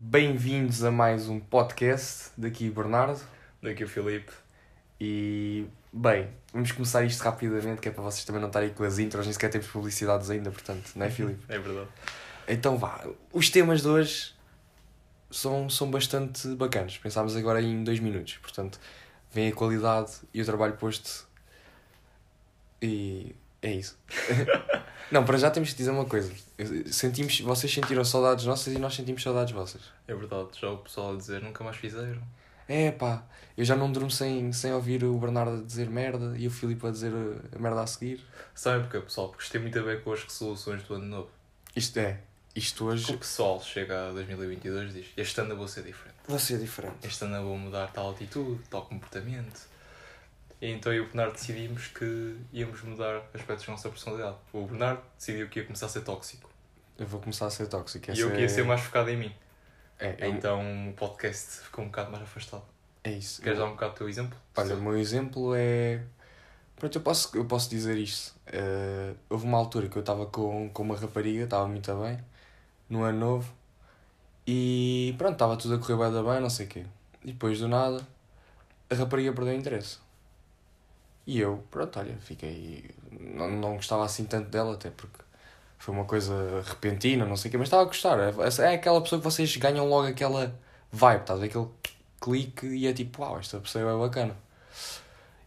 Bem-vindos a mais um podcast. Daqui Bernardo. Daqui o Filipe. E, bem, vamos começar isto rapidamente, que é para vocês também não estarem com as intros, nem sequer temos publicidades ainda, portanto, não é, Filipe? É verdade. Então vá, os temas de hoje são, são bastante bacanas. Pensámos agora em dois minutos, portanto, vem a qualidade e o trabalho posto. E é isso. não, para já temos que dizer uma coisa. Sentimos, vocês sentiram saudades nossas e nós sentimos saudades vossas. É verdade. Já o pessoal a dizer nunca mais fizeram. É pá, eu já não durmo sem, sem ouvir o Bernardo a dizer merda e o Filipe a dizer a merda a seguir. Sabem porquê, pessoal? Porque isto tem muito a ver com as resoluções do ano novo. Isto é, isto O hoje pessoal chega a 2022 e diz: Este ano eu vou ser diferente. vai ser diferente. Este ano eu vou mudar tal atitude, tal comportamento. E então eu e o Bernardo decidimos que íamos mudar aspectos da nossa personalidade. O Bernardo decidiu que ia começar a ser tóxico. Eu vou começar a ser tóxico. e eu que ia ser mais focado em mim. É, é, Então o podcast ficou um bocado mais afastado. é isso. Queres dar um bocado o teu exemplo? Olha, o meu exemplo é. Pronto, eu posso, eu posso dizer isto. Eh, houve uma altura que eu estava com, com uma rapariga, estava muito bem, no ano novo, e pronto, estava tudo a correr bem, bem, não sei o quê. E depois do nada, a rapariga perdeu o interesse. E eu, pronto, olha, fiquei. Não, não gostava assim tanto dela, até porque foi uma coisa repentina, não sei o quê, mas estava a gostar. É, é aquela pessoa que vocês ganham logo aquela vibe, estás a ver? Aquele clique e é tipo, uau, esta pessoa é bacana.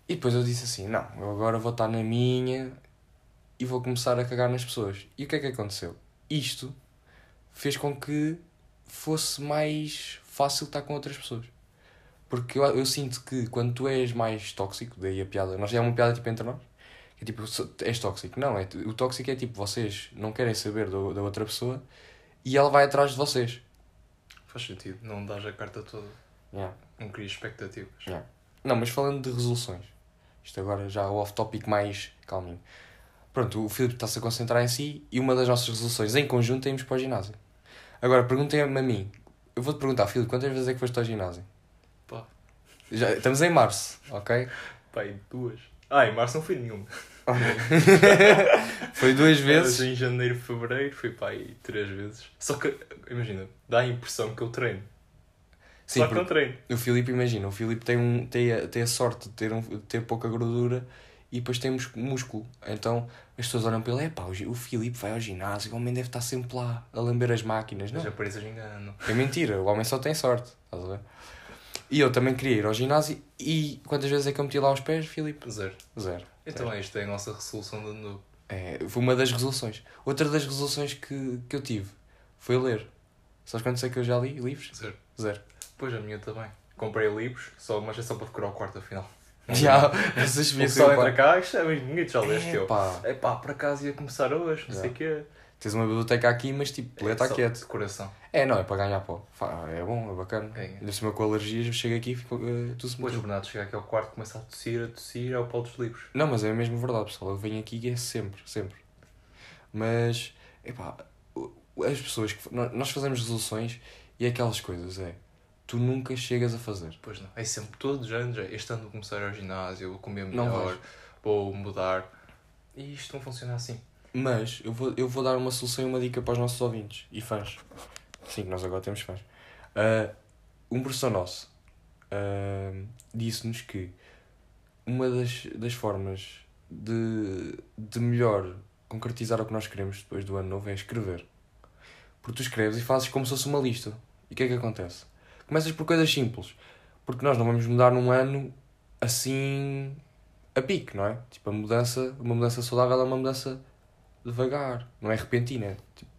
E depois eu disse assim: não, eu agora vou estar na minha e vou começar a cagar nas pessoas. E o que é que aconteceu? Isto fez com que fosse mais fácil estar com outras pessoas. Porque eu, eu sinto que quando tu és mais tóxico, daí a piada, nós é uma piada tipo entre nós, que é tipo, és tóxico. Não, é, o tóxico é tipo, vocês não querem saber do, da outra pessoa e ela vai atrás de vocês. Faz sentido. Não dás a carta toda. Yeah. Não crias expectativas. Yeah. Não, mas falando de resoluções, isto agora já o off-topic mais calminho. Pronto, o Filipe está-se a concentrar em si e uma das nossas resoluções em conjunto é irmos para o ginásio. Agora, perguntem-me a mim. Eu vou-te perguntar, Filipe, quantas vezes é que foste ao ginásio? Já, estamos em março, ok? Pai, duas. Ah, em março não fui nenhuma. Foi duas Mas vezes. em janeiro, fevereiro fui pai três vezes. Só que, imagina, dá a impressão que eu treino. Sim, Só que não treino. o Filipe, imagina, o Filipe tem, um, tem, a, tem a sorte de ter, um, ter pouca gordura e depois tem músculo. Então as pessoas olham para ele, é pá, o Filipe vai ao ginásio, o homem deve estar sempre lá a lamber as máquinas. Não, As aparências enganam. É mentira, o homem só tem sorte. Estás a ver? E eu também queria ir ao ginásio e quantas vezes é que eu meti lá os pés, Filipe? Zero. Zero. Então, esta é a nossa resolução de ano novo. É, foi uma das resoluções. Outra das resoluções que, que eu tive foi ler. Sabes quantos é que eu já li? Livros? Zero. Zero. Pois a minha também. Comprei livros, só, mas é só para decorar o quarto afinal. Já, vocês viam pessoal entra cá, isto é bem bonito, já leste eu. É pá, por acaso ia começar hoje, não Já. sei o quê. Tens uma biblioteca aqui, mas tipo, lê está só quieto. Decoração. É, não, é para ganhar pó. É bom, é bacana. Ganha. Ainda cima com alergias, eu chego aqui e fico uh, tudo Depois o Bernardo chega aqui ao quarto, começa a tossir, a tossir, é o pau dos livros. Não, mas é mesmo verdade, pessoal. Eu venho aqui e é sempre, sempre. Mas, epá, as pessoas que. nó- Nós fazemos resoluções e é aquelas coisas, é. Tu nunca chegas a fazer. Pois não. É sempre todos os anos, é, este ano vou começar ao ginásio, vou comer melhor, vou mudar. E isto não funciona assim. Mas eu vou, eu vou dar uma solução e uma dica para os nossos ouvintes e fãs. Sim, nós agora temos fãs. Ah, um professor nosso ah, disse-nos que uma das, das formas de, de melhor concretizar o que nós queremos depois do ano novo é escrever. Porque tu escreves e fazes como se fosse uma lista. E o que é que acontece? Começas por coisas simples. Porque nós não vamos mudar num ano assim a pique, não é? Tipo, a mudança, uma mudança saudável é uma mudança devagar, não é repentina. é Tipo,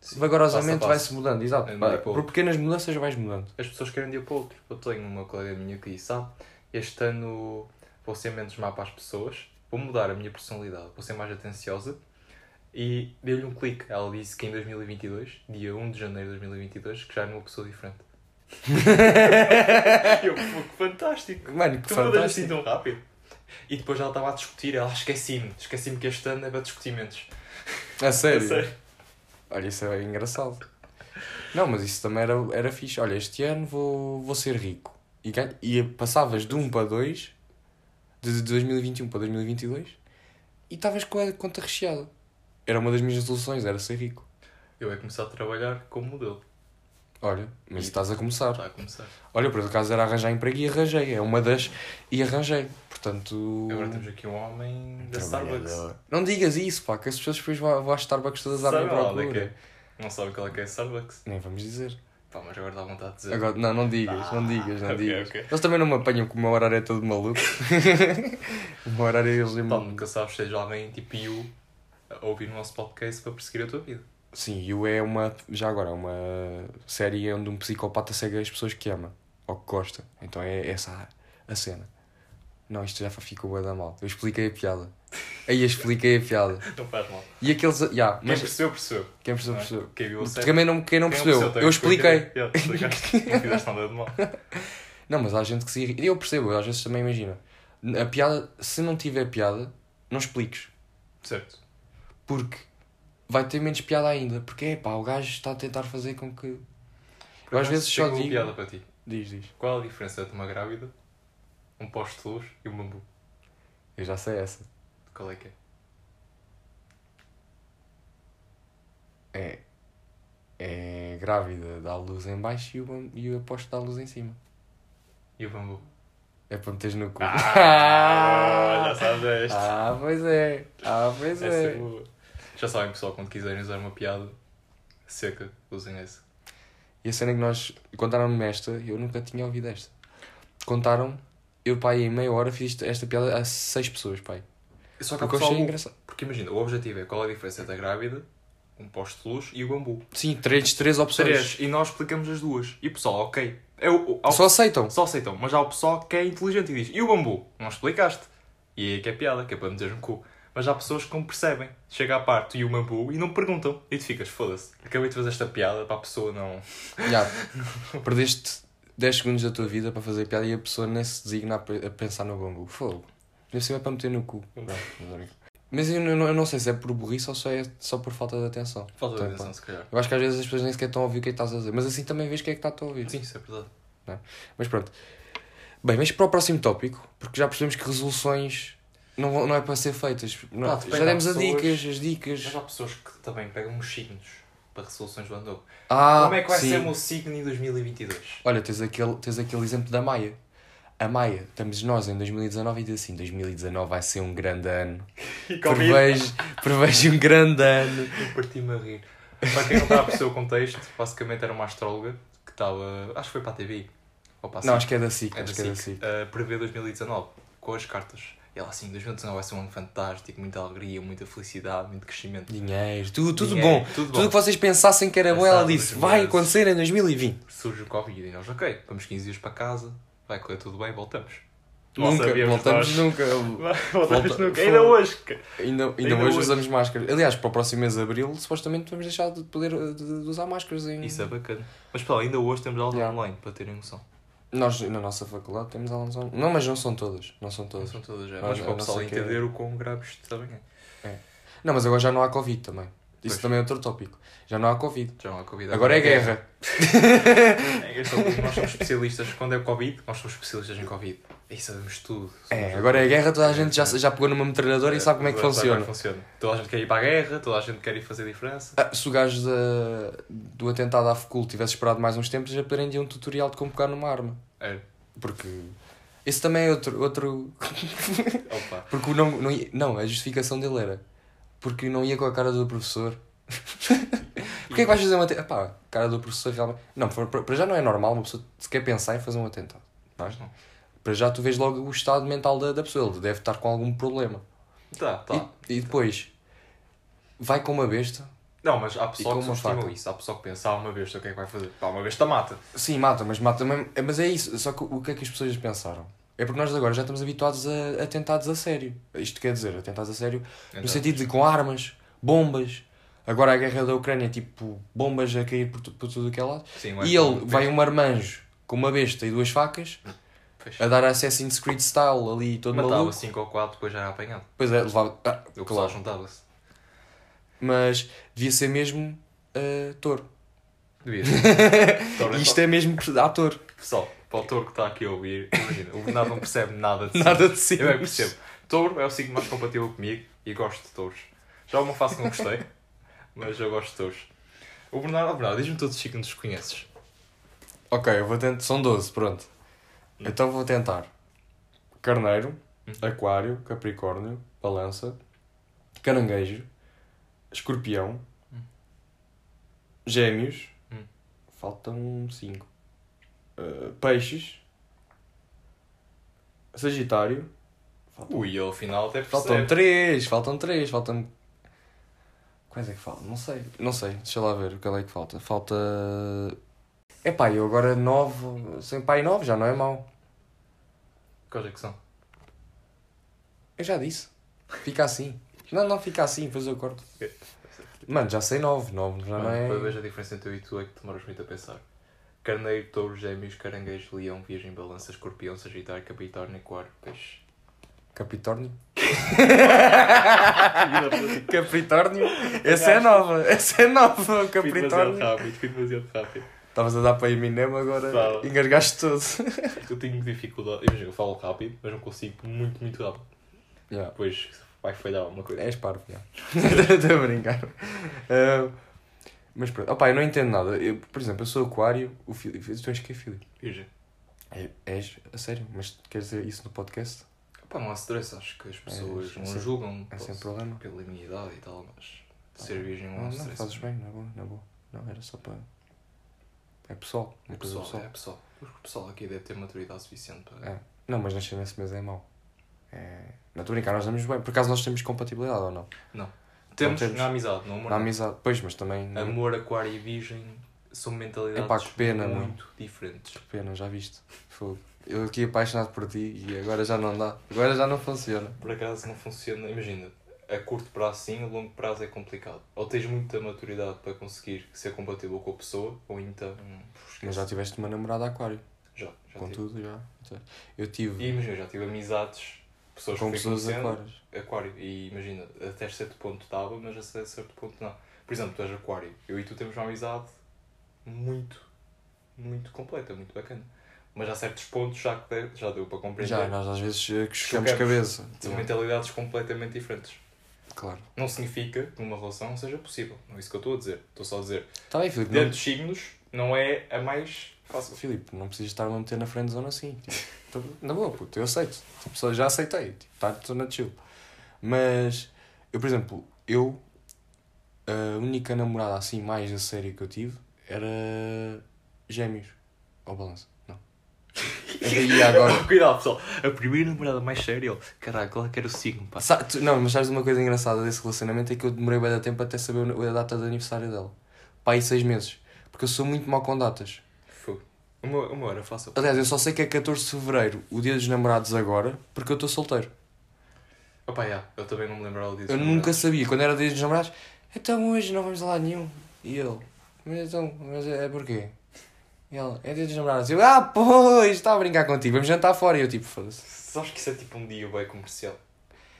Sim, vagarosamente vai-se mudando, exato. É Vai- por pequenas mudanças vais mudando. As pessoas querem de um para o outro. Eu tenho uma colega minha que disse, ah, este ano vou ser menos má para as pessoas, vou mudar a minha personalidade, vou ser mais atenciosa. E deu-lhe um clique. Ela disse que em 2022, dia 1 de janeiro de 2022, que já era uma pessoa diferente. Eu, que fantástico! Mano, que Tu mudas assim fantástico. tão rápido. E depois ela estava a discutir, ela "Ah, esqueci-me, esqueci-me que este ano é para discutimentos. A sério? A sério. Olha, isso é engraçado. Não, mas isso também era, era fixe. Olha, este ano vou, vou ser rico. E, e passavas de 1 para 2, de 2021 para 2022, e estavas com a conta recheada. Era uma das minhas resoluções, era ser rico. Eu ia começar a trabalhar como modelo. Olha, mas E- estás a começar. Está a começar. Olha, por acaso era arranjar emprego e arranjei. É uma das. E arranjei. Portanto. Agora temos aqui um homem da. Starbucks. Não digas isso, pá, que as pessoas depois vão, vão às Starbucks todas à minha onde é que procura. é? Não sabe qual é que é Starbucks. Nem vamos dizer. Pá, mas agora dá vontade de dizer. Agora, não, não digas, Ah, não digas, não ok, digas. ok. Eles também não me apanham que o meu horário é todo maluco. o meu horário é eles Pá, nunca sabes se seja alguém tipo you a ouvir o nosso podcast para perseguir a tua vida. Sim, o é uma. Já agora, é uma série onde um psicopata segue as pessoas que ama ou que gosta. Então é essa a cena. Não, isto já ficou bué da mal. Eu expliquei a piada. Aí eu expliquei a piada. Não faz mal. E aqueles. Yeah, Quem mas percebeu, percebeu. quem percebeu, não é? percebeu. Quem viu. Também não, quem não Quem percebeu, tem eu que expliquei. Yeah. Não fizeste nada de mal. Não, mas há gente que se irrita. E eu percebo, eu às vezes também imagino. A piada, se não tiver piada, não expliques. Certo. Porque vai ter menos piada ainda. Porque é pá, o gajo está a tentar fazer com que. Eu às vezes só digo. piada para ti. Diz, diz. Qual a diferença entre uma grávida, um poste de luz e um bambu? Eu já sei essa. Qual é que é? É. É grávida, dá luz em baixo e o, bam- e o aposto dá luz em cima. E o bambu? É para meteres no cu. Ah, já sabes esta. Ah, pois é. Ah, pois Essa é é. boa. Já sabem, pessoal, quando quiserem usar uma piada seca, usem essa. E a cena é que nós contaram-me esta, eu nunca tinha ouvido esta. Contaram, eu pai em meia hora fiz esta piada a seis pessoas, pai. Só que Porque eu achei engraçado. porque imagina, o objetivo é qual é a diferença entre a grávida, um poste de luz e o bambu. Sim, três, três opções. Três. E nós explicamos as duas. E o pessoal, ok. É o, o, há o- Só aceitam. só aceitam, mas há o pessoal que é inteligente e diz: E o bambu? Não explicaste. E aí é que é piada, que é para meter no cu. Mas há pessoas que não percebem. Chega à parte e o bambu e não perguntam. E tu ficas, foda-se. Acabei de fazer esta piada para a pessoa não. Já. Perdeste 10 segundos da tua vida para fazer piada e a pessoa nem se designa a pe- a pensar no bambu. Fogo. Deve ser é para meter no cu. Mas eu não, eu não sei se é por burrice ou só é só por falta de atenção. Falta de Então, atenção, pá. se calhar. Eu acho que às vezes as pessoas nem sequer estão a ouvir o que é que estás a dizer. Mas assim também vês quem é que está a ouvir. Sim, isso é verdade. Mas pronto. Bem, mas para o próximo tópico, porque já percebemos que resoluções não, não é para ser feitas. Não- depende, já demos há as pessoas- dicas, as dicas. Mas há pessoas que também pegam os signos para resoluções do ano. Ah, Como é que vai sim. ser o meu signo em 2022? Olha, tens aquele, tens aquele exemplo da Maia. A Maia, estamos nós em 2019 e diz assim: 2019 vai ser um grande ano. Prevejo, prevejo um grande ano. Eu parti-me a rir. Para quem não está a perceber o contexto, basicamente era uma astróloga que estava. Acho que foi para a TV. Ou para a Não, SIC. acho que é da SIC. é da acho que é da SIC. SIC. A prever 2019 com as cartas. Ela assim: 2019 vai ser um ano fantástico, muita alegria, muita felicidade, muito crescimento. Dinheiro, tudo, tudo Dinheiro, bom. tudo Tudo, bom. que vocês pensassem que era bom, ela disse: vai acontecer em 2020. Surge o Covid e nós, ok, vamos 15 dias para casa, vai correr tudo bem, voltamos. Nunca, voltamos nós. nunca. Voltamos Volta- nunca. Ainda hoje. Ainda, ainda, Ainda hoje, hoje. usamos máscaras. Aliás, para o próximo mês de abril, supostamente vamos deixar de poder de, de usar máscaras em. Isso é bacana. Mas pessoal, ainda hoje temos aulas Yeah. online, para terem noção. Nós, na nossa faculdade, temos aulas online. Não, mas não são todas. Não são Não todas. são todas já. Mas para o não pessoal que é- entender o quão grave isto também é. Não, mas agora já não há Covid também. Isso Pois. também é outro tópico. Já não há Covid. Já não há Covid. Agora é guerra. É, nós somos especialistas. Quando é o Covid, nós somos especialistas em Covid. Aí sabemos tudo. É, Somos- agora é guerra, toda a gente já, já pegou numa metralhadora e sabe como é que funciona. funciona. Toda a gente quer ir para a guerra, toda a gente quer ir fazer diferença. Ah, se o gajo da- do atentado à Facul tivesse esperado mais uns tempos, já aprendia um tutorial de como pegar numa arma. É. Porque. Esse também é outro. outro... Porque não, não, não, a justificação dele era. Porque não ia com a cara do professor. Porquê é que vais fazer um atentado? Pá, cara do professor realmente. Não, para, já não é normal uma pessoa se quer pensar em fazer um atentado. Mas não. Para já tu vês logo o estado mental da, da pessoa. Ele deve estar com algum problema. Tá, tá. E, e depois. Vai com uma besta. Não, mas há pessoal com que subestima isso. Há pessoal que pensa, ah, uma besta, o que é que vai fazer? Pá, uma besta mata. Sim, mata, mas mata mesmo. É, Mas é isso. Só que o que é que as pessoas pensaram? É porque nós agora já estamos habituados a atentados a sério. Isto quer dizer, atentados a sério Então, no sentido de com armas, bombas. Agora a guerra da Ucrânia, tipo, bombas a cair por, tu- por tudo que é lado. sim, é E ele vai um marmanjo com uma besta e duas facas Pois. a dar Assassin's Creed style ali todo Matava maluco. 5 ou 4, depois já era apanhado. Pois é, levava. Ah, O pessoal claro. juntava-se. Mas devia ser mesmo uh, touro. Devia ser. É Isto é mesmo ator. Pessoal, para o touro que está aqui a ouvir, imagina, o Bernardo não percebe nada de Nada de si. si. Eu é que percebo. Touro é o signo mais compatível comigo e gosto de touros. Já uma fase que não gostei, mas eu gosto de touros. O Bernardo, oh, Bernardo, diz-me todos os signos que conheces. Ok, eu vou tentar. São 12, pronto. Hum. Então vou tentar. Carneiro, Hum. Aquário, Capricórnio, Balança, Caranguejo, Escorpião, Hum. Gêmeos. Faltam 5. Peixes. Sagitário. Faltam, Ui, ao final até faltam percebe. 3, faltam 3, faltam. Quais é que faltam? Não sei. Não sei, deixa lá ver qual é que falta. Falta. Epá, eu agora 9. Sem pai 9 já não é mau. Quais é que são? Eu já disse. Fica assim. Não, não fica assim, depois eu corto. Mano, já sei 9. 9 já não Mano, é. Para ver a diferença entre eu e tu é que demoras muito a pensar. Carneiro, touro, gêmeos, caranguejo, leão, virgem, balança, escorpião, sagitário, capricórnio, aquário, peixe. Capitórnio? Capricórnio? Essa é nova. Essa é nova, Fui demasiado Capricórnio. rápido, fui demasiado rápido. Estavas a dar para Eminem agora Tava. engasgaste todo. Eu tenho dificuldade, imagina, eu falo rápido, mas não consigo muito, muito rápido. Yeah. Depois vai falhar alguma coisa. És parvo, já. Estou a brincar. Ah, mas pronto. Opa, eu não entendo nada. Eu, por exemplo, eu sou aquário. O Filipe, tu és que é Filipe? Virgem. É, és? A sério? Mas queres dizer isso no podcast? Pá, não há stress, acho que as pessoas É, não sem- julgam É sem problema? pela minha idade e tal, mas Tá ser virgem não Não, há não, stress. fazes bem, na boa, na boa. Não, era só para. É pessoal. É pessoal, pessoal. é pessoal. O pessoal aqui deve ter maturidade suficiente para. É. Não, mas nascer nesse mês é mau. É... Não estou a brincar, nós estamos bem. Por acaso nós temos compatibilidade ou não? Temos, temos. na amizade, no amor. Na não. amizade. Pois, mas também. Amor, aquário e virgem são mentalidades Epá, que pena, muito diferentes. Que pena, já viste. Fogo. Eu aqui apaixonado por ti e agora já não dá. Agora já não funciona. Por acaso não funciona, imagina, a curto prazo sim, a longo prazo é complicado. Ou tens muita maturidade para conseguir ser compatível com a pessoa, ou então. hum. Mas já tiveste uma namorada aquário. Já, já com tive. já. Eu tive E imagina, já tive amizades, pessoas com pessoas aquários. Aquário. E imagina, até certo ponto estava, mas até certo ponto não. Por exemplo, tu és aquário, eu e tu temos uma amizade muito, muito completa, muito bacana. Mas há certos pontos já, que já deu para compreender. Já, nós às vezes eh, chocamos cabeça. São mentalidades completamente diferentes. Claro. Não significa que numa relação seja possível. Não é isso que eu estou a dizer. Estou só a dizer. Está bem, Filipe. Dentro Não... dos signos, não é a mais fácil. Filipe, não precisas estar a meter na friend zone assim. Tipo, na boa, puto, eu aceito. Tipo, já aceitei. Tipo, tá, estou na chill. Mas, eu, por exemplo, eu, a única namorada assim mais a sério que eu tive era gêmeos. Ou balança. Não. E agora. Cuidado, pessoal. A primeira namorada mais séria, caralho, qual é que era o signo, pá? Sa- tu- não, mas sabes uma coisa engraçada desse relacionamento é que eu demorei bem de tempo até saber a data de aniversário dela. Pá, aí seis meses. Porque eu sou muito mau com datas. Fogo. O meu era fácil. Aliás, eu só sei que é 14 de Fevereiro, o dia dos namorados agora, porque eu estou solteiro. Opa, já, eu também não me lembrava disso. Eu nunca sabia, quando era dia dos namorados, então hoje não vamos a lado nenhum. E ele, mas então, mas é, é porquê? E ele, é dia dos namorados. Eu, ah, pois, estava a brincar contigo, vamos jantar fora. E eu, tipo, foda-se. Sabes que isso é tipo um dia bem comercial.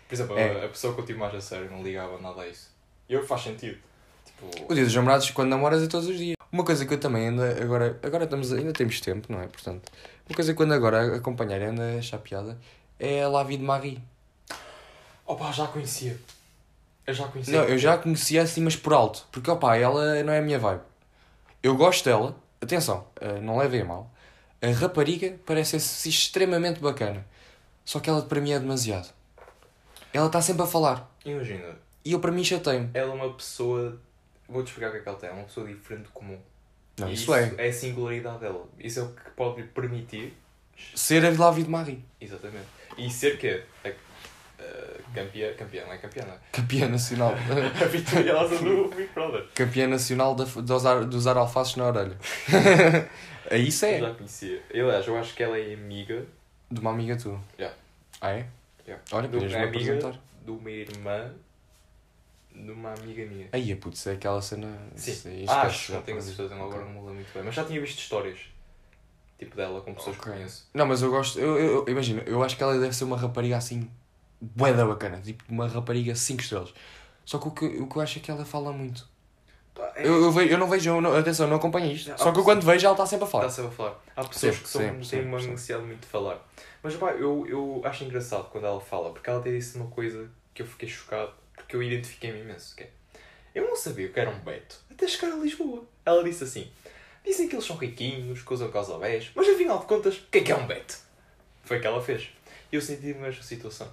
Por exemplo, É. a, a pessoa que eu tive mais a sério não ligava nada a isso. E eu faz sentido. Tipo, O dia dos namorados, quando namoras, é todos os dias. Uma coisa que eu também anda, agora, agora estamos, ainda temos tempo, não é? Portanto, uma coisa que eu ando agora a acompanhar e anda a chapeada é a La Vie de Marie. Opa, já conhecia. Eu já conhecia. Não, eu já a conhecia assim, mas por alto. Porque, opá, ela não é a minha vibe. Eu gosto dela. Atenção, eh, não levem a mal. A rapariga parece ser extremamente bacana. Só que ela para mim é demasiado. Ela está sempre a falar. Imagina, E eu para mim chatei-me. ela é uma pessoa. Vou-te explicar o que é que ela tem. É uma pessoa diferente do comum. Não, E isso é. É a singularidade dela. Isso é o que pode lhe permitir. Ser a La Vie de Marie. Exatamente. E ser que a, campeã. Campeã, não é campeã, não é? Campeã nacional. A vitoriosa do Big Brother. Campeã nacional da, de, usar, de usar alfaces na orelha. Aí isso Eu é. já conhecia. Aliás, eu acho que ela é amiga. De uma amiga tua. Já. Ah, é? Yeah. Olha, podias-me é apresentar. de uma irmã de uma amiga minha. Aí, putz, é aquela cena. Sim. aí Ah, acho, não tenho certeza, agora Ok. não me lembro muito bem. Mas já tinha visto histórias. Tipo dela, com pessoas Ok. que conheço. Não, mas eu gosto. Eu, eu, eu- imagina, eu acho que ela deve ser uma rapariga assim. Bué da bacana. Tipo, uma rapariga 5 estrelas. Só que o, que o que eu acho é que ela fala muito. É. Eu, eu, vejo, eu não vejo, eu não, atenção, eu não acompanho isto. Já, Só que eu quando vejo ela está sempre a falar. Está sempre a falar. Há pessoas Sempre, que são, sempre, têm uma necessidade muito de falar. Mas pá, eu, eu acho engraçado quando ela fala, porque ela até disse uma coisa que eu fiquei chocado, porque eu identifiquei-me imenso. Que é, eu não sabia o que era um Beto até chegar a Lisboa. Ela disse assim: Dizem que eles são riquinhos, que usam calçabés, mas afinal de contas, o que é que é um beto? Foi o que ela fez. E eu senti-me nesta situação.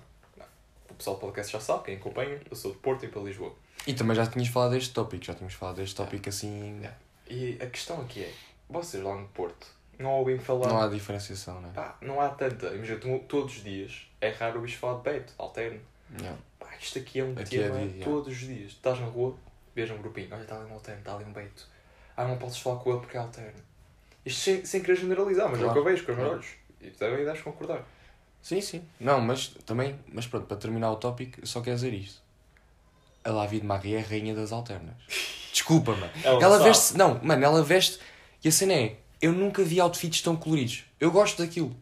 Não. O pessoal do podcast já sabe, quem acompanha, eu sou de Porto e para Lisboa. E também já tinhas falado deste tópico, já tínhamos falado deste tópico assim. Yeah. E a questão aqui é, vocês lá no Porto não ouvem falar. Não há diferenciação, não é? Pá, não há tanta. Imagina, todos os dias é raro ouvir falar de beto, alterno. Yeah. Pá, isto aqui é um Aqui é tema dia, yeah. todos os dias. Estás na rua, vês um grupinho, olha, está ali um alterno, está ali um beito. Ah, não podes falar com ele porque é alterno. Isto sem, sem querer generalizar, mas é o que eu vejo com os meus Claro. olhos. E tu também deves concordar. Sim, sim. Não, mas também, mas pronto, para terminar o tópico, eu só quero dizer isto. A Lavi de Marie é a rainha das alternas. Desculpa, mano. Ela Ela sabe. veste. Não, mano, ela veste. E a cena é. Eu nunca vi outfits tão coloridos. Eu gosto daquilo.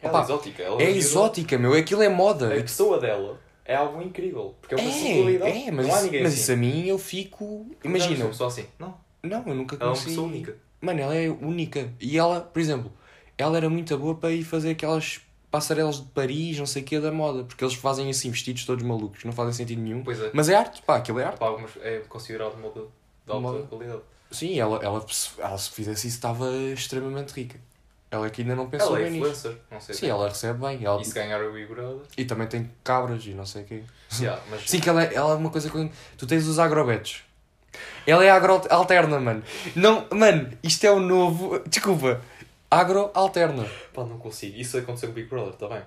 Ela é Opa, exótica. Ela É exótica, meu. Aquilo é moda. A pessoa dela é algo incrível. Porque é uma É, singularidade. é, mas, não há ninguém mas assim. isso a mim eu fico. Não é Imagina. pessoa assim. Não. Não, eu nunca Ela é uma conheci. pessoa única. Mano, ela é única. E ela, por exemplo, ela era muito boa para ir fazer aquelas passarelas de Paris, não sei o que, da moda. Porque eles fazem assim vestidos todos malucos, não fazem sentido nenhum. Pois é. Mas é arte, pá, aquilo é arte. Alguns é considerado moda de alta Moda. qualidade. Sim, ela, ela, se- ela se fizesse isso estava extremamente rica. Ela que ainda não pensou Ela é bem nisso. influencer. Não sei. Sim, ela recebe bem. Ela... E se ganhar o Big Brother. E também tem cabras e não sei o quê. Yeah, mas Sim, que ela, é- ela é uma coisa que. Tu tens os agrobetos. Ela é agro alterna, mano. Não, mano, isto é o novo. Desculpa. Agro alterna. Pá, não consigo. Isso aconteceu com o Big Brother, está bem?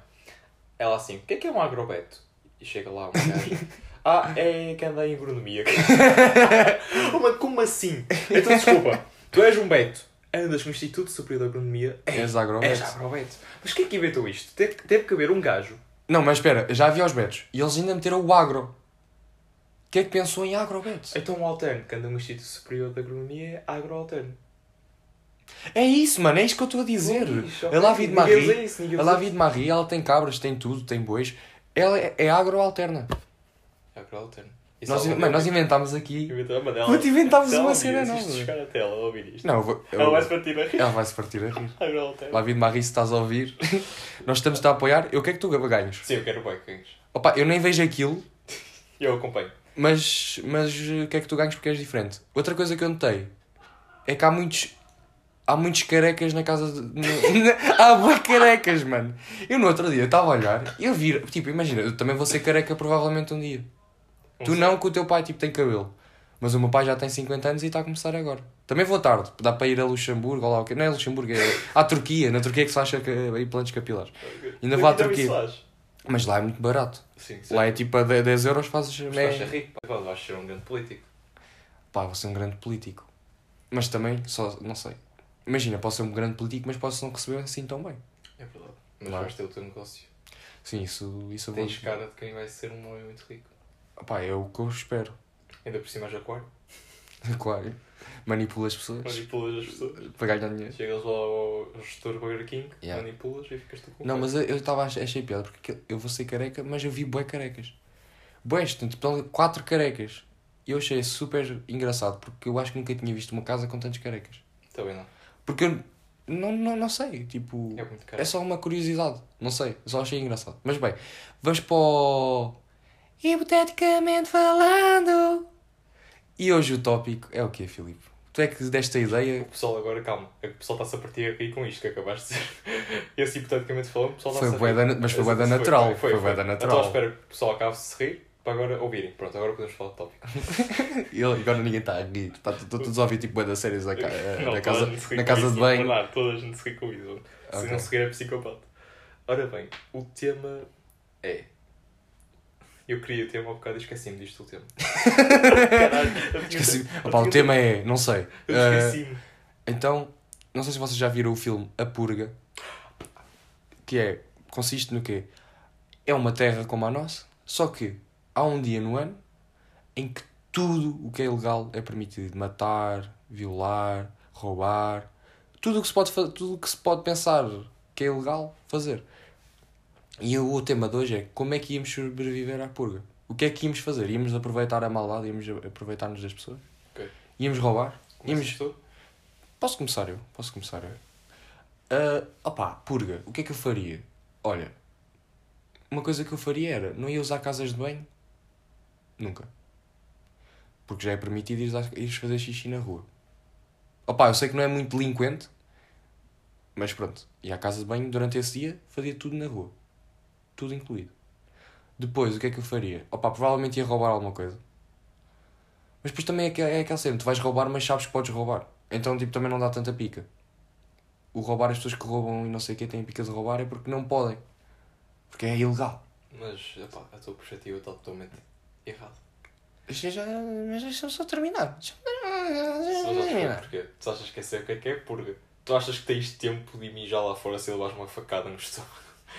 Ela assim, o que é que é um agrobeto? E chega lá uma gaja. ah, é que anda em agronomia. oh, mas como assim? Então desculpa, tu és um beto, andas no Instituto Superior de Agronomia, És és agrobeto. agrobeto. Mas quem é que inventou isto? Teve, teve que haver um gajo. Não, mas espera, já havia os betos. E eles ainda meteram o agro. O que é que pensou em agrobetos? Então um alterno que anda no Instituto Superior de Agronomia é agroalterno. É isso, mano, é isso que eu estou a dizer. Ixi, A. Lavi de Marie. isso, ninguém A Lavi isso. de Marie, ela tem cabras, tem tudo, tem bois. Ela é, é agro-alterna. Agroalterno. E Nós, se ela mano, nós inventámos aqui. Inventamos. Puta, inventámos ela uma cena isso, nova. chegar até ela ouvir isto. Não, eu vou, eu- Ela vai se partir a rir. ela vai se partir a rir. Agroalterno. Lavi de Marie, se estás a ouvir, nós estamos-te a apoiar. Eu quero que tu ganhes. Sim, eu quero bacons. Opa, eu nem vejo aquilo, Eu acompanho. mas, mas eh, quero que tu ganhes porque és diferente. Outra coisa que eu notei é que há muitos. Há muitos carecas na casa de. há bué carecas, mano. Eu no outro dia estava a olhar e eu vi. Tipo, imagina, eu também vou ser careca provavelmente um dia. Tu não, que o teu pai tipo, tem cabelo. Mas o meu pai já tem 50 anos e está a começar agora. Também vou tarde. Dá para ir a Luxemburgo ou lá o quê? Não é Luxemburgo, é à Turquia. Na Turquia é que se acha que é implantes capilares. Ainda vou à Turquia. faz. Mas lá é muito barato. Sim. Lá é tipo a 10 10 euros fazes. Mas ser rico, pá, vais ser um grande político. Pá, vou ser um grande político. Mas também, só, não sei. Imagina, posso ser um grande político, mas posso não receber assim tão bem. É verdade. Mas vais ter o teu negócio. Sim, isso, isso eu vou. Tens cara de quem vai ser um homem muito rico. Pá, é o que eu espero. Ainda por cima és aquário. Claro. Manipula as pessoas Manipulas as pessoas. para ganhar dinheiro. Chegas lá ao gestor Burger King, Yeah. manipulas e ficas tu com Não, mas eu eu estava a achei piada porque eu vou ser careca, mas eu vi bué carecas. Tanto então, quatro carecas. E eu achei super engraçado porque eu acho que nunca tinha visto uma casa com tantos carecas. Também não. Porque eu não, não, não sei, tipo. É muito caro. É só uma curiosidade, não sei, só achei engraçado. Mas bem, vamos para o. Hipoteticamente falando. E hoje o tópico é o quê, Filipe? Tu é que deste a O ideia. pessoal agora, calma, é que o pessoal está-se a partir a rir com isto que acabaste de dizer. Esse hipoteticamente falando, o pessoal Foi está-se a rir. da- mas foi Esse- bué da esse natural, foi bué da natural. Então espero que o pessoal acabe de se rir para agora ouvirem. Pronto, agora podemos falar de tópico. E agora ninguém está a rir. Está todos a ouvir tipo bué das séries da, eh, Não, na casa, se na casa de não é banho. verdade, Toda a gente se ri com isso. Se Ok. não se rir é psicopata. Ora bem, o tema é. Eu queria ter um bocado e esqueci-me disto o tema. Caralho, Esqueci. Opá, o tema é, não sei. Eu Eh, esqueci-me. Então, não sei se vocês já viram o filme A Purga. Que é, consiste no quê? É uma terra como a nossa, só que há um dia no ano em que tudo o que é ilegal é permitido. Matar, violar, roubar, tudo o que se pode, tudo o que se pode pensar que é ilegal, fazer. E o, tema de hoje é como é que íamos sobreviver à purga? O que é que íamos fazer? Íamos aproveitar a maldade? Íamos aproveitar-nos das pessoas? Ok. Íamos roubar? Começas Íamos... tu? Posso começar eu? Posso começar eu? Ah, opá, purga. O que é que eu faria? Olha, uma coisa que eu faria era, não ia usar casas de banho? Nunca. Porque já é permitido ires, a- fazer xixi na rua. Opá, eu sei que não é muito delinquente, mas pronto. Ia à casa de banho durante esse dia, fazia tudo na rua. Tudo incluído. Depois, o que é que eu faria? Opá, provavelmente ia roubar alguma coisa. Mas depois também é, é aquela cena, tu vais roubar, mas sabes que podes roubar. Então, tipo, também não dá tanta pica. O roubar, as pessoas que roubam e não sei o que têm pica de roubar é porque não podem. Porque é ilegal. Mas, epá, a tua perspectiva está totalmente errada. Já, já, mas deixa-me só terminar. Te terminar. porquê. Tu achas que é o que é que é purga? Tu achas que tens tempo de mijar lá fora se levares uma facada no estômago?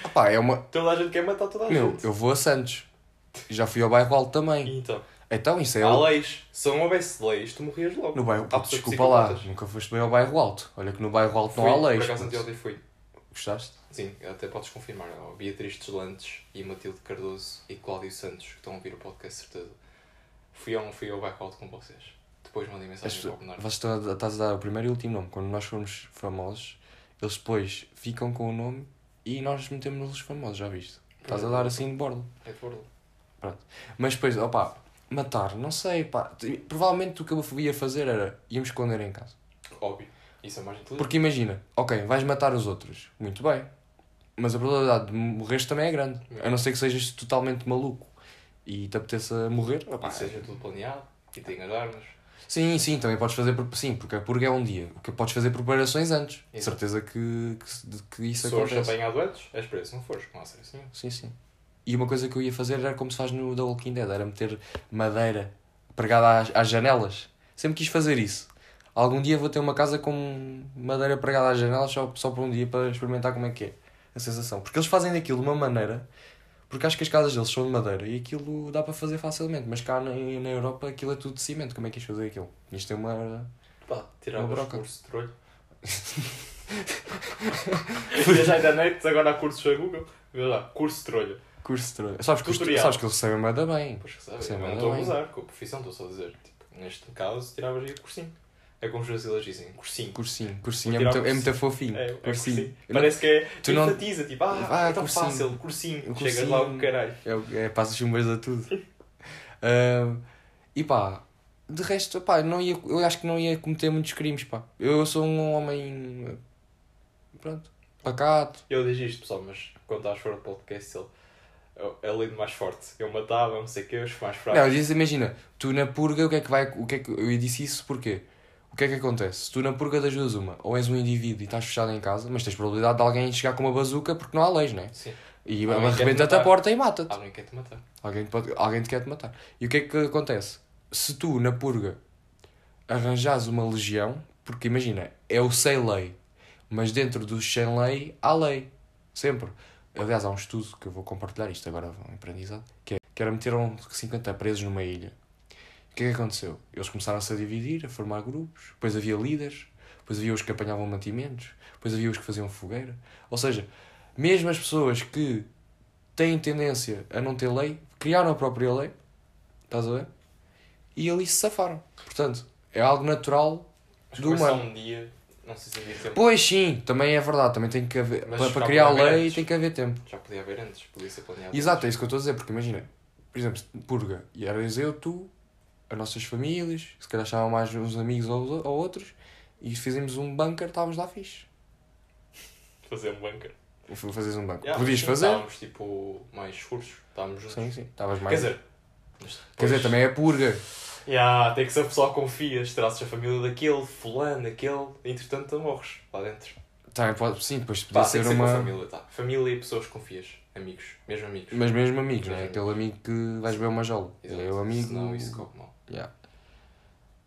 Opá, é uma... Toda a gente quer matar toda a Meu, gente. eu vou a Santos. Já fui ao bairro Alto também. Então? Então, isso é... Há leis. Se não houvesse leis, tu morrias logo. No bairro, Há desculpa lá, psicopatas. nunca foste bem ao bairro alto. Olha que no bairro alto Fui, não há leis. Por acaso anteontem fui. Gostaste? Sim, até podes confirmar. Ó, Beatriz Deslantes e Matilde Cardoso e Cláudio Santos, que estão a ouvir o podcast, certeza. Fui ao, fui ao bairro alto com vocês. Depois mandei mensagem para o Bernardo. A, estás a dar o primeiro e o último nome. Quando nós formos famosos, eles depois ficam com o nome e nós metemos-nos os famosos, já viste? Estás a dar assim de bordo. É de bordo. Mas depois, opá, matar, não sei, pá. Provavelmente o que eu ia fazer era íamos esconder em casa. Óbvio. Isso é mais inteligente. Porque imagina, ok, vais matar os outros, muito bem. Mas a probabilidade de morreres também é grande. A não ser que sejas totalmente maluco e te apeteça morrer. opá, E seja tudo planeado e tenhas armas. Sim, sim, também podes fazer. por- Sim, porque a purga é um dia. O que podes fazer preparações antes. Exato. certeza que, que, se- que isso Se fores acontece. apanhado antes, és preso. Se não fores, stress nenhum. Sim, sim. E uma coisa que eu ia fazer era como se faz no The Walking Dead: era meter madeira pregada às, às janelas. Sempre quis fazer isso. Algum dia vou ter uma casa com madeira pregada às janelas só, só por um dia para experimentar como é que é a sensação. Porque eles fazem daquilo de uma maneira. Porque acho que as casas deles são de madeira e aquilo dá para fazer facilmente. Mas cá na, na Europa aquilo é tudo de cimento. Como é que ias fazer aquilo? Isto tem uma. Pá, tiravas Uma curso de trolho. Já já da noite, agora há cursos a Google. Lá, curso de trolho. Curso de trolha. Sabes que, Tutorial. sabes que eles sabem mais bem. Pois que sabe, Sim, eu não estou a usar com a profissão, estou só a dizer. Tipo, neste caso, tiravas aí o cursinho. É como os brasileiros dizem, cursinho. Cursinho. Cursinho é Vou muito, tirar é muito fofinho. É, é cursinho. cursinho. Não- Parece que é. tu não- enfatiza, tipo, ah, Ah, é tão cursinho. fácil, cursinho. O Chegas cursinho. lá o caralho. É, é passa chumbas a tudo. Ahm, e pá, de resto, pá, não ia, eu acho que não ia cometer muitos crimes, pá. Eu sou um homem. Pronto, pacato. Eu digo isto, pessoal, mas quando estás fora do podcast, ele é a lei do mais forte. Eu matava, não sei o que, os mais Não, fracos. eu disse, imagina, tu na purga, o que é que vai. O que é que, eu disse isso porquê? O que é que acontece? Se tu na purga das duas uma, ou és um indivíduo e estás fechado em casa, mas tens probabilidade de alguém chegar com uma bazuca porque não há leis, não é? Sim. E arrebenta-te a porta e mata-te. Alguém quer te matar. Alguém te, pode, alguém te quer te matar. E o que é que acontece? Se tu, na purga, arranjas uma legião, porque imagina, é o sem lei, mas dentro do sem lei há lei. Sempre. Aliás, há um estudo que eu vou compartilhar isto agora, um aprendizado, que, é, que era meteram 50 presos numa ilha. O que é que aconteceu? Eles começaram-se a dividir, a formar grupos, depois havia líderes, depois havia os que apanhavam mantimentos, depois havia os que faziam fogueira. Ou seja, mesmo as pessoas que têm tendência a não ter lei, criaram a própria lei, estás a ver? E ali se safaram. Portanto, é algo natural Mas do humano. um dia, não sei se havia tempo. Pois sim, também é verdade, também tem que haver. Mas Para, já para criar podia haver lei antes. tem que haver tempo. Já podia haver antes, podia ser planeado. Exato, é isso que eu estou a dizer, porque imagina, por exemplo, purga, e eras eu, tu, as nossas famílias, se calhar chamam mais uns amigos ou, ou outros, e fizemos um bunker, estávamos lá fixe. Fazer um bunker. Fazes um bunker. Yeah, Podias sim, fazer? Estávamos tipo mais escuros, estávamos juntos. Sim, sim, estavas Quer mais. dizer, mas Quer dizer, depois- também é purga. Yeah, tem que ser o pessoal que confias, trazes a família daquele, fulano, aquele, entretanto morres lá dentro. Também pode, sim, depois podia ser ser a uma. família, tá? Família e pessoas que confias, amigos, mesmo amigos. Mas mesmo amigos, não é? Mesmo Aquele amigo que vais ver uma jola. Exato, É o amigo. Senão isso corre mal. Yeah.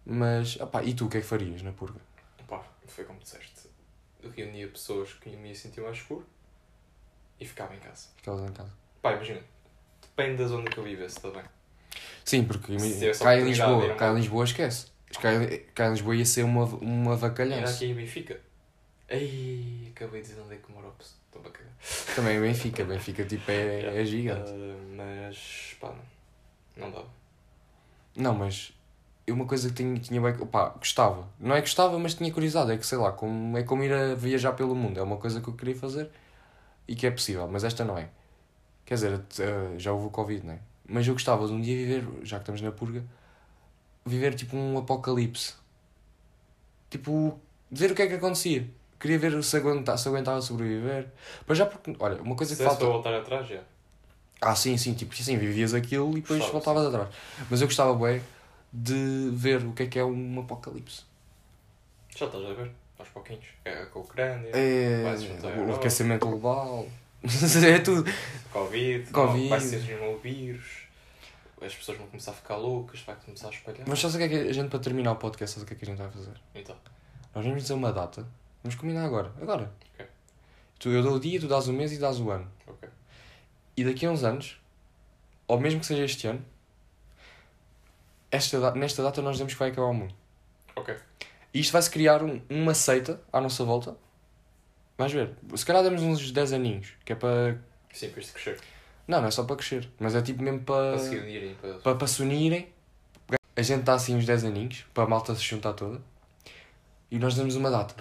Mas, opá, e tu o que é que farias na purga? Pá, foi como disseste. Eu reunia pessoas que me ia sentir mais escuro e ficava em casa. Ficavas em casa. Pá, imagina, depende da zona que eu vivesse também. Sim, porque cá em Lisboa, cá em Lisboa esquece. Cá, em- cá em Lisboa ia ser uma, uma Era vacalhança. aqui em Benfica. Ei, acabei de dizer onde é que mora o pessoal. Estou a cagar. Também é Benfica, Benfica tipo é, é gigante. Ah, mas, pá, não. Não dava. Não, mas eu uma coisa que tinha, tinha bem, opá, gostava. Não é que gostava, mas tinha curiosidade. É que sei lá, como, é como ir a viajar pelo mundo. É uma coisa que eu queria fazer e que é possível, mas esta não é. Quer dizer, eh, já houve o Covid, não é? Mas eu gostava de um dia viver, já que estamos na purga, viver tipo um apocalipse. Tipo, ver o que é que acontecia. Queria ver se aguentava, se aguentava sobreviver. Mas já porque, olha, uma coisa que desse falta. voltar atrás, já. Ah, sim, sim, tipo, sim, vivias aquilo e depois Gostava, voltavas atrás. Mas eu gostava, bué, de ver o que é que é um apocalipse. Já estás a ver? Aos pouquinhos. É com a Ucrânia, É, o aquecimento global. é tudo. Covid, Covid. vai ser um vírus, as pessoas vão começar a ficar loucas, vai começar a espalhar. Mas sabes o que é que a gente, para terminar o podcast, sabes o que é que a gente vai fazer? Então, Nós vamos dizer uma data. Vamos combinar agora. Agora. Ok. Tu, eu dou o dia, tu dás o mês e dás o ano. ok. E daqui a uns anos, ou mesmo que seja este ano, esta, nesta data nós dizemos que vai acabar o mundo. Ok. E isto vai-se criar um- uma seita à nossa volta. Vais ver. Se calhar damos uns 10 aninhos. Que é para. Sim, para isto crescer. Não, não é só para crescer. Mas é tipo mesmo para. Para se unirem. Para... para, para se unirem. A gente está assim uns 10 aninhos. Para a malta se juntar toda. E nós damos uma data.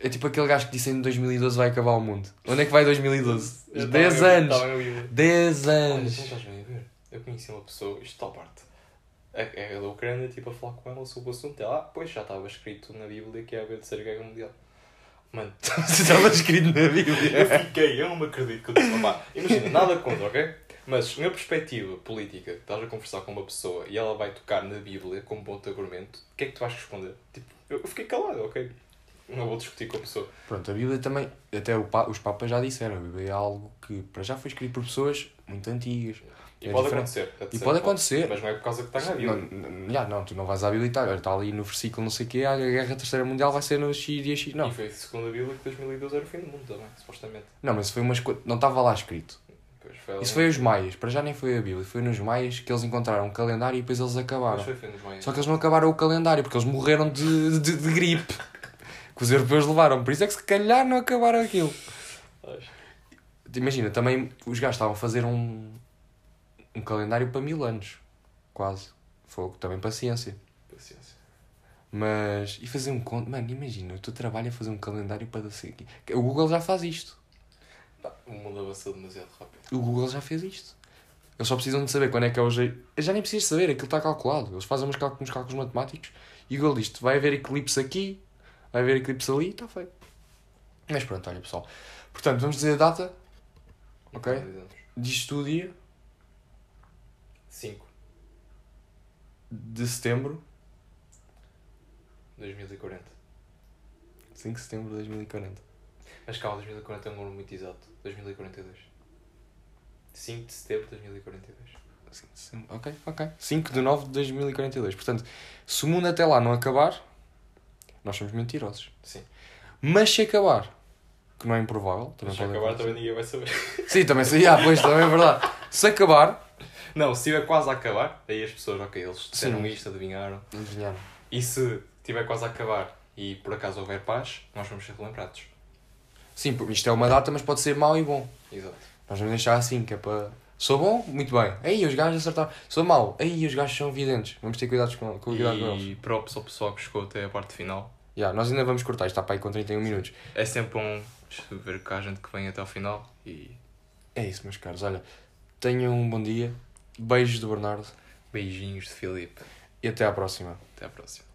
É tipo aquele gajo que disse em 2012 vai acabar o mundo. Onde é que vai 2012? Eu 10 estava a- anos! estava a ouvir. 10 Olha, anos! tu não estás bem a ver? Eu conheci uma pessoa, isto está à parte. É, é da Ucrânia, tipo, a falar com ela sobre o assunto. Ela, ah, pois já estava escrito na Bíblia que ia haver de ser guerra mundial. Mano, Estava escrito na eu Bíblia. fiquei, eu não me acredito que eu disse, imagina, nada contra, ok? Mas na perspectiva política, estás a conversar com uma pessoa e ela vai tocar na Bíblia como ponto de argumento, o que é que tu vais responder? Tipo, eu eu fiquei calado, ok? Não vou discutir com a pessoa. Pronto, a Bíblia também. Até o pa- os Papas já disseram. A Bíblia é algo que para já foi escrito por pessoas muito antigas. E É pode diferente. acontecer. E pode acontecer. Mas não é por causa que está na Bíblia. não, já, não, tu não vais à Bíblia e está ali no versículo não sei o quê, a Guerra Terceira Mundial vai ser no X dia X. Não, E foi segundo a Bíblia que 2012 era o fim do mundo também, supostamente. não mas foi umas coisas. Não estava lá escrito. Foi Isso foi os Maias. Para já nem foi a Bíblia. Foi nos Maias que eles encontraram um calendário e depois eles acabaram. Só que eles não acabaram o calendário porque eles morreram de, de, de gripe. Que os europeus levaram. Por isso é que se calhar não acabaram aquilo. Imagina, também os gajos estavam a fazer um, um calendário para mil anos. Quase. Fogo, também paciência. Paciência. Mas. E fazer um conto. Mano, imagina, o teu trabalho é fazer um calendário para. O Google já faz isto. O mundo avançou demasiado rápido. O Google já fez isto. Eles só precisam de saber quando é que é o jeito. Já nem preciso saber, aquilo está calculado. Eles fazem uns cálculos, uns cálculos matemáticos e o Google diz vai haver eclipse aqui, vai haver eclipse ali e está feito. Mas pronto, olha pessoal. Portanto, vamos dizer a data. Ok. Diz tu o dia 5 de setembro. 2040. 5 de setembro de 2040. Mas calma, 2040 é um número muito exato. 2042. 5 de setembro de 2042. 5 de setembro. Ok, ok. 5 de 9 de 2042. Portanto, se o mundo até lá não acabar, nós somos mentirosos. Sim. Mas se acabar, que não é improvável, também se pode acabar acontecer. também ninguém vai saber. Sim, também sei. Ah, pois, também é verdade. Se acabar. Não, se estiver quase a acabar, aí as pessoas, ok, eles disseram Sim. isto, adivinharam. Adivinharam. E se estiver quase a acabar e por acaso houver paz, nós vamos ser relembrados. Sim, porque isto é uma data, mas pode ser mau e bom. Exato. Nós vamos deixar assim, que é para. Sou bom? Muito bem. Aí os gajos acertaram. Sou mau? Aí os gajos são videntes. Vamos ter cuidados com, com, cuidado com eles. E props ao pessoal que chegou até a parte final. Yeah, nós ainda vamos cortar, isto está para aí com 31 minutos. É sempre bom ver que há gente que vem até ao final e É isso, meus caros. Olha, tenham um bom dia. Beijos do Bernardo beijinhos de Filipe. e até à próxima. Até à próxima.